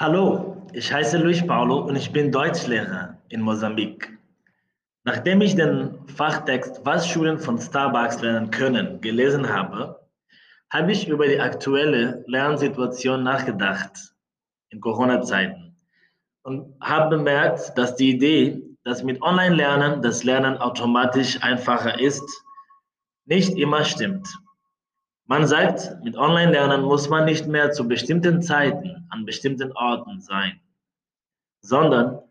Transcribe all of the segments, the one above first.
Hallo, ich heiße Luis Paulo und ich bin Deutschlehrer in Mosambik. Nachdem ich den Fachtext Was Schulen von Starbucks lernen können gelesen habe, habe ich über die aktuelle Lernsituation nachgedacht in Corona-Zeiten und habe bemerkt, dass die Idee, dass mit Online-Lernen das Lernen automatisch einfacher ist, nicht immer stimmt. Man sagt, mit Online-Lernen muss man nicht mehr zu bestimmten Zeiten an bestimmten Orten sein, sondern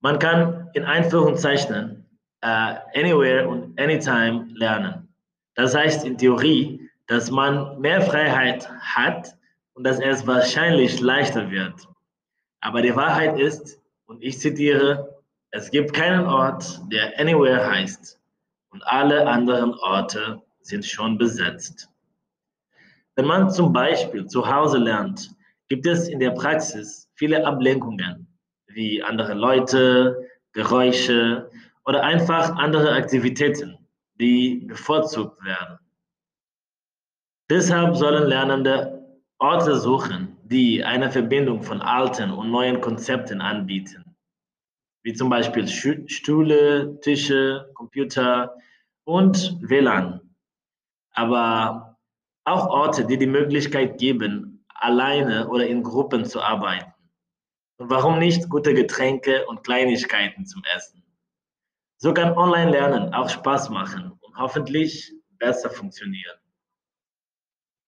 man kann in Einführungszeichen uh, anywhere und anytime lernen. Das heißt in Theorie, dass man mehr Freiheit hat und dass es wahrscheinlich leichter wird. Aber die Wahrheit ist, und ich zitiere, es gibt keinen Ort, der anywhere heißt und alle anderen Orte sind schon besetzt. Wenn man zum Beispiel zu Hause lernt, gibt es in der Praxis viele Ablenkungen, wie andere Leute, Geräusche oder einfach andere Aktivitäten, die bevorzugt werden. Deshalb sollen Lernende Orte suchen, die eine Verbindung von alten und neuen Konzepten anbieten, wie zum Beispiel Stühle, Tische, Computer und WLAN. Aber auch Orte, die die Möglichkeit geben, alleine oder in Gruppen zu arbeiten. Und warum nicht gute Getränke und Kleinigkeiten zum Essen? So kann Online-Lernen auch Spaß machen und hoffentlich besser funktionieren.